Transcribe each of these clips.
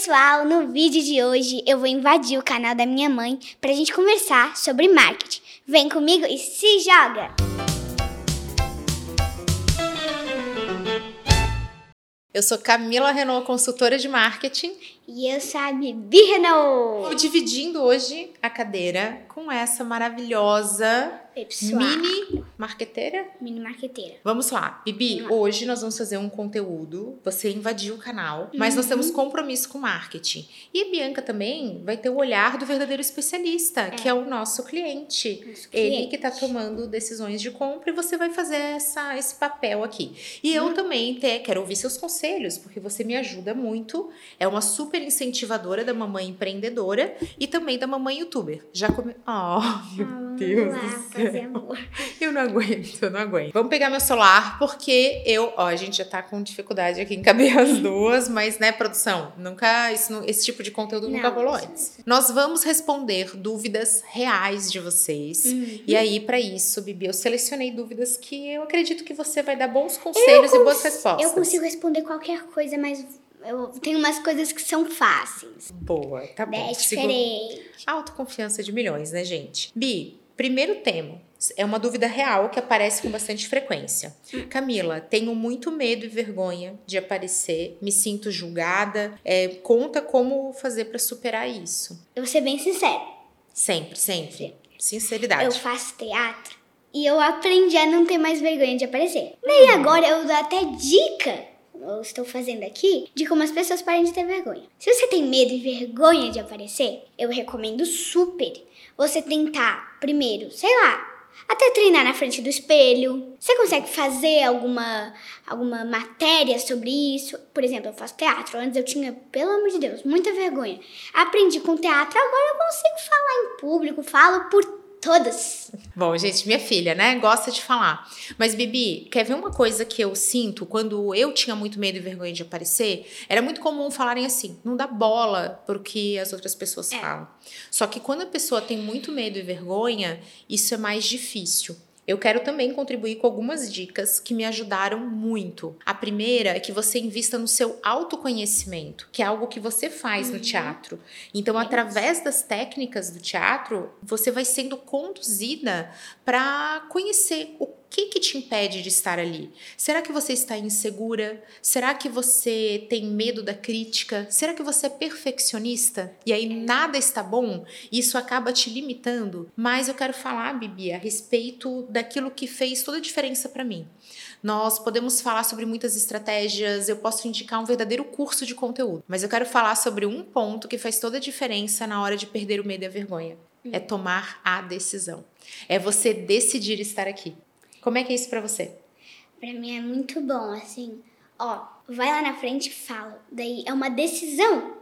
pessoal, no vídeo de hoje eu vou invadir o canal da minha mãe pra gente conversar sobre marketing. Vem comigo e se joga! Eu sou Camila Renault, consultora de marketing. E eu sou a Bibi Renault. Estou dividindo hoje a cadeira com essa maravilhosa Pessoal. mini marqueteira. Mini marqueteira. Vamos lá, Bibi. Hoje nós vamos fazer um conteúdo. Você invadiu o canal, mas nós temos compromisso com marketing. E a Bianca também vai ter o olhar do verdadeiro especialista, que é o nosso cliente. Nosso Ele cliente. que está tomando decisões de compra e você vai fazer essa, esse papel aqui. E eu também te, quero ouvir seus conselhos, porque você me ajuda muito. É uma super incentivadora da mamãe empreendedora e também da mamãe youtuber. Já come... Oh, meu Deus Vamos lá do céu. Eu não aguento, eu não aguento. Vamos pegar meu celular, porque eu, ó, a gente já tá com dificuldade aqui em caber as duas, mas, né, produção, nunca, isso esse tipo de conteúdo nunca Não, rolou isso- antes. Nós vamos responder dúvidas reais de vocês. Uhum. E aí, pra isso, Bibi, eu selecionei dúvidas que eu acredito que você vai dar bons conselhos e boas respostas. Eu consigo responder qualquer coisa, mas eu tenho umas coisas que são fáceis. Boa, tá bom. É diferente. Autoconfiança de milhões, né, gente? Bi, primeiro tema. É uma dúvida real que aparece com bastante frequência. Camila, tenho muito medo e vergonha de aparecer, me sinto julgada. É, conta como fazer pra superar isso. Eu vou ser bem sincera. Sempre, sempre. Sinceridade. Eu faço teatro e eu aprendi a não ter mais vergonha de aparecer. Daí agora eu dou até dica, eu estou fazendo aqui, de como as pessoas parem de ter vergonha. Se você tem medo e vergonha de aparecer, eu recomendo super você tentar primeiro, sei lá, até treinar na frente do espelho. Você consegue fazer alguma alguma matéria sobre isso? Por exemplo, eu faço teatro. Antes eu tinha, pelo amor de Deus, muita vergonha. Aprendi com teatro, agora eu consigo falar em público, falo por todas. Bom, gente, minha filha, né, gosta de falar. Mas, Bibi, quer ver uma coisa que eu sinto quando eu tinha muito medo e vergonha de aparecer? Era muito comum falarem assim: não dá bola pro que as outras pessoas falam. Só que quando a pessoa tem muito medo e vergonha, isso é mais difícil. Eu quero também contribuir com algumas dicas que me ajudaram muito. A primeira é que você invista no seu autoconhecimento, que é algo que você faz no teatro. Então, através das técnicas do teatro, você vai sendo conduzida para conhecer o que que te impede de estar ali. Será que você está insegura? Será que você tem medo da crítica? Será que você é perfeccionista? E aí nada está bom? Isso acaba te limitando? Mas eu quero falar, Bibi, a respeito daquilo que fez toda a diferença para mim. Nós podemos falar sobre muitas estratégias, eu posso indicar um verdadeiro curso de conteúdo, mas eu quero falar sobre um ponto que faz toda a diferença na hora de perder o medo e a vergonha. É tomar a decisão. É você decidir estar aqui. Como é que é isso pra você? Pra mim é muito bom, assim. Ó, vai lá na frente e fala. Daí é uma decisão.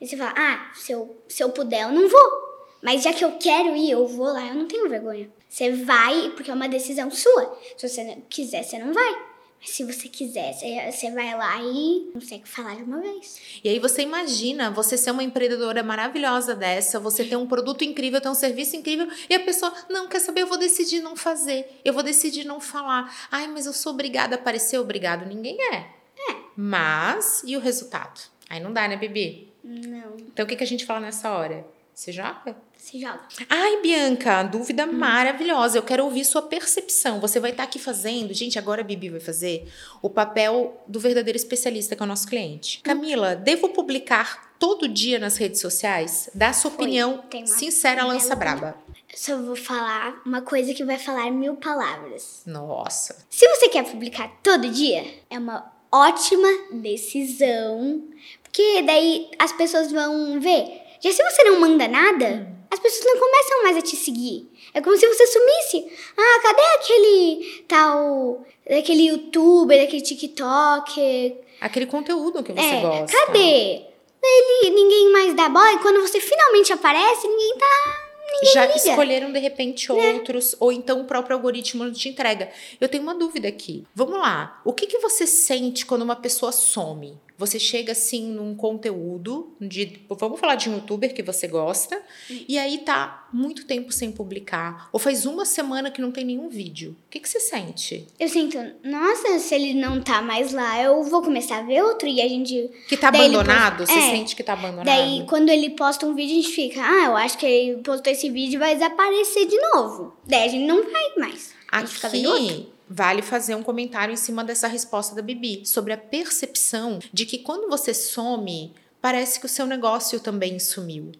Aí você fala, ah, se eu, se eu puder, eu não vou. Mas já que eu quero ir, eu vou lá, eu não tenho vergonha. Você vai porque é uma decisão sua. Se você quiser, você não vai. Mas se você quiser, você, você vai lá e consegue falar de uma vez. E aí você imagina você ser uma empreendedora maravilhosa dessa, você ter um produto incrível, ter um serviço incrível, e a pessoa, não, quer saber, eu vou decidir não fazer, eu vou decidir não falar. Ai, mas eu sou obrigada a aparecer, obrigado. Ninguém é. É. Mas, e o resultado? Aí não dá, né, Bibi? Não, Então o que, que a gente fala nessa hora? Você joga? se joga. Ai, Bianca, dúvida maravilhosa. Eu quero ouvir sua percepção. Você vai estar aqui fazendo, gente, agora a Bibi vai fazer o papel do verdadeiro especialista que é o nosso cliente. Camila, devo publicar todo dia nas redes sociais? Dá sua Foi. opinião sincera, lança braba. Eu só vou falar uma coisa que vai falar mil palavras. Nossa. Se você quer publicar todo dia, é uma ótima decisão, porque daí as pessoas vão ver. Já se você não manda nada, as pessoas não começam mais a te seguir. É como se você sumisse. Ah, cadê aquele tal, aquele youtuber, aquele TikTok? Aquele conteúdo que você É, gosta. cadê? Ele, ninguém mais dá bola e quando você finalmente aparece, ninguém tá. Já liga. escolheram de repente outros, ou então o próprio algoritmo não te entrega. Eu tenho uma dúvida aqui. Vamos lá. O que, que você sente quando uma pessoa some? Você chega assim num conteúdo de. Vamos falar de um youtuber que você gosta, e aí tá muito tempo sem publicar. Ou faz uma semana que não tem nenhum vídeo. O que, que você sente? Eu sinto, nossa, se ele não tá mais lá, eu vou começar a ver outro e a gente. Que tá Daí abandonado? posta- Você é. sente que tá abandonado? Daí, quando ele posta um vídeo, a gente fica, ah, eu acho que ele postou esse vídeo e vai desaparecer de novo. Daí a gente não vai mais. Aqui vale fazer um comentário em cima dessa resposta da Bibi sobre a percepção de que quando você some, parece que o seu negócio também sumiu.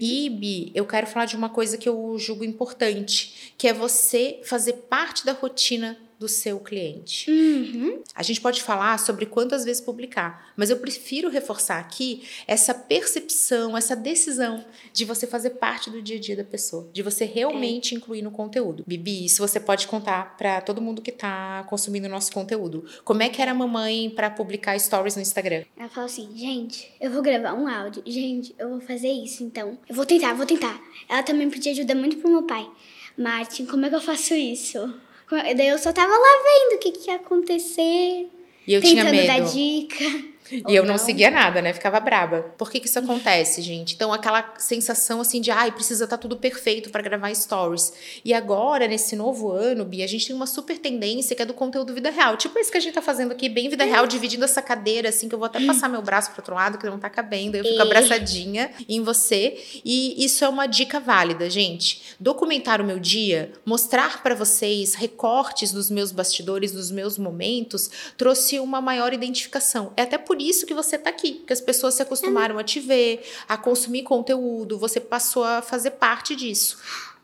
E, Bi, eu quero falar de uma coisa que eu julgo importante, que é você fazer parte da rotina do seu cliente. Uhum. A gente pode falar sobre quantas vezes publicar, mas eu prefiro reforçar aqui essa percepção, essa decisão de você fazer parte do dia a dia da pessoa, de você realmente incluir no conteúdo. Bibi, isso você pode contar para todo mundo que tá consumindo o nosso conteúdo. Como é que era a mamãe para publicar stories no Instagram? Ela fala assim, gente, eu vou gravar um áudio. Gente, eu vou fazer isso, então. Eu vou tentar, vou tentar. Ela também pedia ajuda muito pro meu pai. Martin, como é que eu faço isso? Daí eu só tava lá vendo o que, que ia acontecer. E eu tinha tentando dar medo. dica. E eu Ou não seguia nada, né? Ficava braba. Por que que isso acontece, gente? Então, aquela sensação assim de, ai, precisa estar tudo perfeito para gravar stories. E agora, nesse novo ano, Bia, a gente tem uma super tendência que é do conteúdo vida real. Tipo esse que a gente tá fazendo aqui, bem vida real, dividindo essa cadeira, assim, que eu vou até passar meu braço pro outro lado, que não tá cabendo. Eu fico abraçadinha em você. E isso é uma dica válida, gente. Documentar o meu dia, mostrar para vocês recortes dos meus bastidores, dos meus momentos, trouxe uma maior identificação. É até por isso que você tá aqui, que as pessoas se acostumaram a te ver, a consumir conteúdo, você passou a fazer parte disso.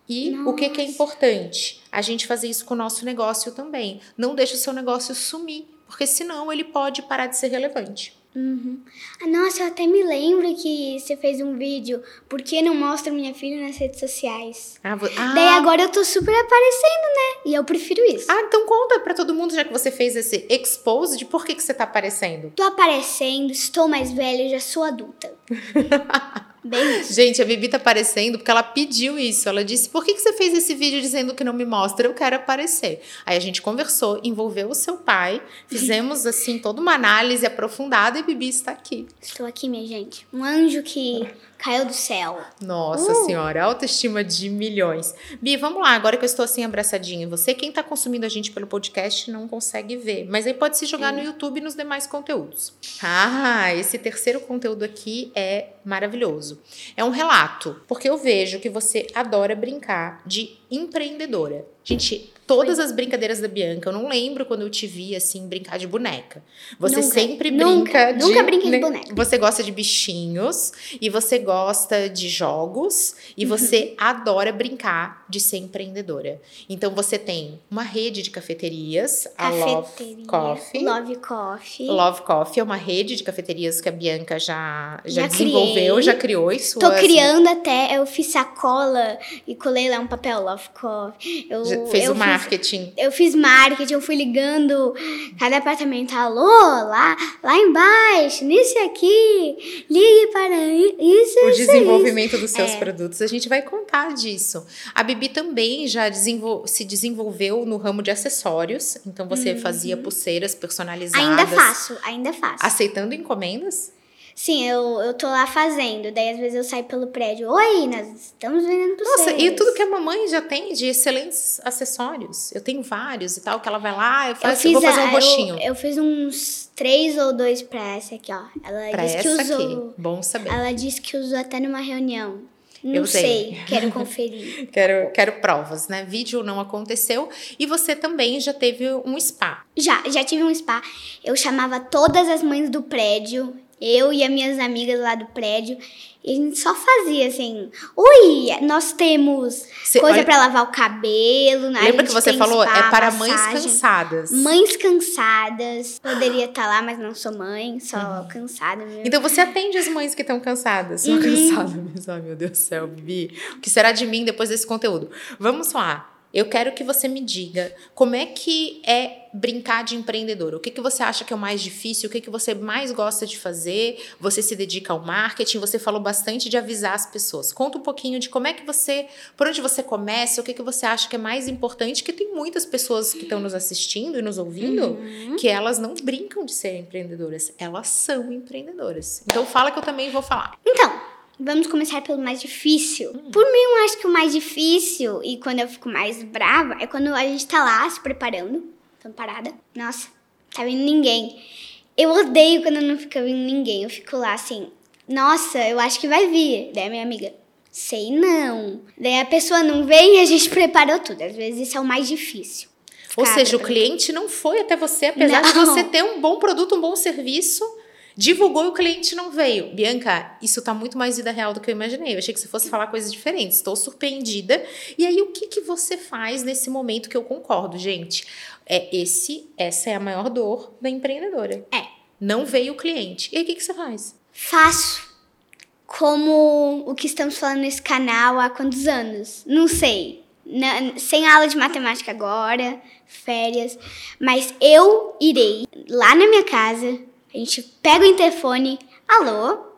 E o que, que é importante? A gente fazer isso com o nosso negócio também. Não deixe o seu negócio sumir, porque senão ele pode parar de ser relevante. Uhum. Ah, nossa, eu até me lembro que você fez um vídeo Por que não mostra minha filha nas redes sociais? Ah, vo- ah, Daí agora eu tô super aparecendo, né? E eu prefiro isso. ah, então conta pra todo mundo, já que você fez esse expose, de por que, que você tá aparecendo. Tô aparecendo, estou mais velha, já sou adulta. Bem. Gente, a Bibi tá aparecendo porque ela pediu isso. Ela disse: por que, que você fez esse vídeo dizendo que não me mostra? Eu quero aparecer. Aí a gente conversou, envolveu o seu pai, fizemos assim toda uma análise aprofundada e Bibi está aqui. Estou aqui, minha gente. Um anjo que caiu do céu. Nossa Uh. senhora, autoestima de milhões. Bi, vamos lá, agora que eu estou assim abraçadinha você, quem tá consumindo a gente pelo podcast não consegue ver, mas aí pode se jogar no YouTube e nos demais conteúdos. Ah, esse terceiro conteúdo aqui é maravilhoso. É um relato, porque eu vejo que você adora brincar de empreendedora. Gente, todas as brincadeiras da Bianca, eu não lembro quando eu te vi assim brincar de boneca. Você Nunca, sempre nunca, brinca de nunca brinquei de boneca. Você gosta de bichinhos e você gosta de jogos e Uhum. você adora brincar de ser empreendedora. Então você tem uma rede de cafeterias, a Love Cafeteria. Coffee. Love Coffee. Love Coffee é uma rede de cafeterias que a Bianca já, já, Já desenvolveu, criei. já criou isso. Tô criando até, eu fiz sacola e colei lá um papel Love Coffee. Eu, Fez eu o marketing. eu fiz marketing, eu fui ligando cada apartamento. Alô, lá, lá embaixo, nisso aqui, ligue para isso, o isso, desenvolvimento dos seus É. produtos. A gente vai contar disso. A Bibi também já desenvol- se desenvolveu no ramo de acessórios. Então você fazia pulseiras isso. personalizadas. Ainda faço, ainda faço. Aceitando encomendas? Sim, eu, eu tô lá fazendo. Daí às vezes eu saio pelo prédio. Oi, nós estamos vendendo pulseiras. Nossa, e tudo que a mamãe já tem de excelentes acessórios. Eu tenho vários e tal, que ela vai lá, eu, eu faço, eu vou fazer um roxinho. Eu, eu fiz uns três ou dois pra essa aqui, ó. Ela pra disse que usou. aqui. Bom saber. Ela disse que usou até numa reunião. Não Eu sei. sei, quero conferir. Quero, quero provas, né? Vídeo não aconteceu. E você também já teve um spa. Já, já tive um spa. Eu chamava todas as mães do prédio, eu e as minhas amigas lá do prédio, a gente só fazia assim: Ui, nós temos Cê- coisa olha- pra lavar o cabelo. a Lembra que você falou? spa, é para mães cansadas. Mães cansadas. Poderia estar lá, mas não sou mãe, só cansada mesmo. Então você atende as mães que estão cansadas. São Uhum. cansadas mesmo. Ai, meu Deus do céu, Bibi. O que será de mim depois desse conteúdo? Vamos lá. Eu quero que você me diga como é que é brincar de empreendedor. O que, que você acha que é o mais difícil? O que, que você mais gosta de fazer? Você se dedica ao marketing? Você falou bastante de avisar as pessoas. Conta um pouquinho de como é que você, por onde você começa, o que, que você acha que é mais importante, que tem muitas pessoas que estão nos assistindo e nos ouvindo uhum. que elas não brincam de ser empreendedoras, elas são empreendedoras. Então fala que eu também vou falar. Então, Vamos começar pelo mais difícil. Por mim, eu acho que o mais difícil e quando eu fico mais brava é quando a gente tá lá se preparando Tô parada. Nossa, tá vindo ninguém. Eu odeio quando não fica vindo ninguém. Eu fico lá assim, nossa, eu acho que vai vir. Daí a minha amiga, sei não. Daí a pessoa não vem e a gente preparou tudo. Às vezes isso é o mais difícil. Ou seja, o cliente não foi até você, apesar não. de você ter um bom produto, um bom serviço divulgou e o cliente não veio. Bianca, isso tá muito mais vida real do que eu imaginei. Eu achei que você fosse falar coisas diferentes. Estou surpreendida. E aí, o que, que você faz nesse momento que eu concordo, gente? É esse, essa é a maior dor da empreendedora. É. Não veio o cliente. E aí, o que, que você faz? Faço como o que estamos falando nesse canal há quantos anos? Não sei. Na, sem aula de matemática agora, férias. Mas eu irei lá na minha casa, a gente pega o interfone. Alô?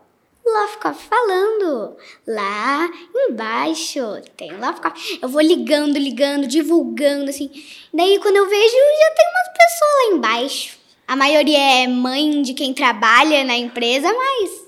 Love falando. Lá embaixo tem Love Eu vou ligando, ligando, divulgando, assim. Daí quando eu vejo, já tem umas pessoas lá embaixo. A maioria é mãe de quem trabalha na empresa, mas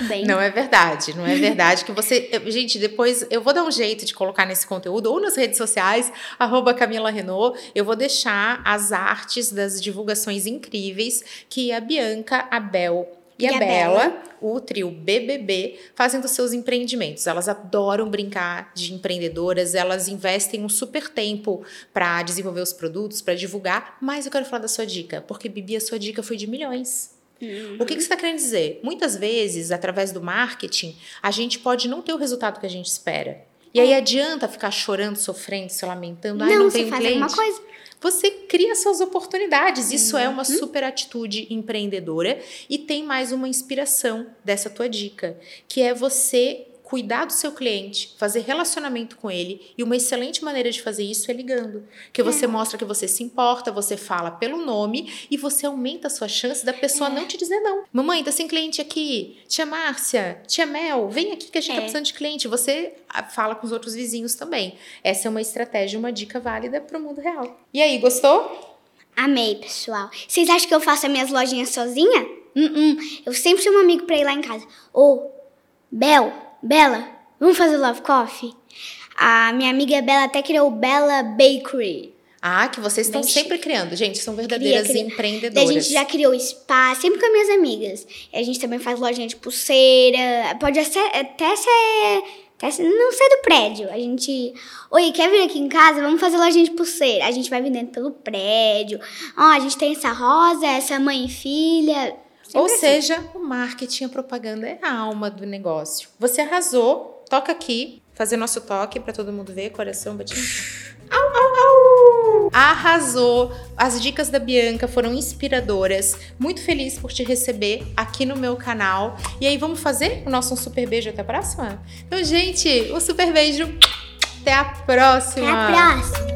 Bem. Não é verdade, não é verdade que você. Gente, depois eu vou dar um jeito de colocar nesse conteúdo ou nas redes sociais, arroba Camila Renault. Eu vou deixar as artes das divulgações incríveis que a Bianca, a Bel e, e a, a Bela, Bela, o trio BBB, fazem dos seus empreendimentos. Elas adoram brincar de empreendedoras, elas investem um super tempo para desenvolver os produtos, para divulgar. Mas eu quero falar da sua dica, porque Bibi, a sua dica foi de milhões. Uhum. O que, que você está querendo dizer? Muitas vezes, através do marketing, a gente pode não ter o resultado que a gente espera. E aí é. adianta ficar chorando, sofrendo, se lamentando. Não, não tem um cliente. Uma coisa. Você cria suas oportunidades. Isso é uma uhum. super atitude empreendedora. E tem mais uma inspiração dessa tua dica, que é você cuidar do seu cliente, fazer relacionamento com ele. E uma excelente maneira de fazer isso é ligando. Que você é. mostra que você se importa, você fala pelo nome e você aumenta a sua chance da pessoa é. não te dizer não. Mamãe, tá sem cliente aqui. Tia Márcia, tia Mel, vem aqui que a gente tá é. tá precisando de cliente. Você ah, fala com os outros vizinhos também. Essa é uma estratégia, uma dica válida para o mundo real. E aí, gostou? Amei, pessoal. Vocês acham que eu faço as minhas lojinhas sozinha? Uh -uh. Eu sempre chamo um amigo pra ir lá em casa. Ô, oh, Bel, Bela, vamos fazer Love Coffee? A minha amiga Bela até criou o Bella Bakery. Ah, que vocês estão sempre criando. Gente, são verdadeiras cria, cria. empreendedoras. a gente já criou spa, sempre com as minhas amigas. E a gente também faz lojinha de pulseira. Pode até ser, até ser, não ser do prédio. A gente, oi, quer vir aqui em casa? Vamos fazer lojinha de pulseira. A gente vai vendendo pelo prédio. Ó, a gente tem essa rosa, essa mãe e filha. Ou seja, o marketing, a propaganda é a alma do negócio. Você arrasou, toca aqui, fazer nosso toque para todo mundo ver, coração batindo. Au, au, au! Arrasou! As dicas da Bianca foram inspiradoras. Muito feliz por te receber aqui no meu canal. E aí, vamos fazer o nosso super beijo até a próxima? Então, gente, o um super beijo. Até a próxima! Até a próxima!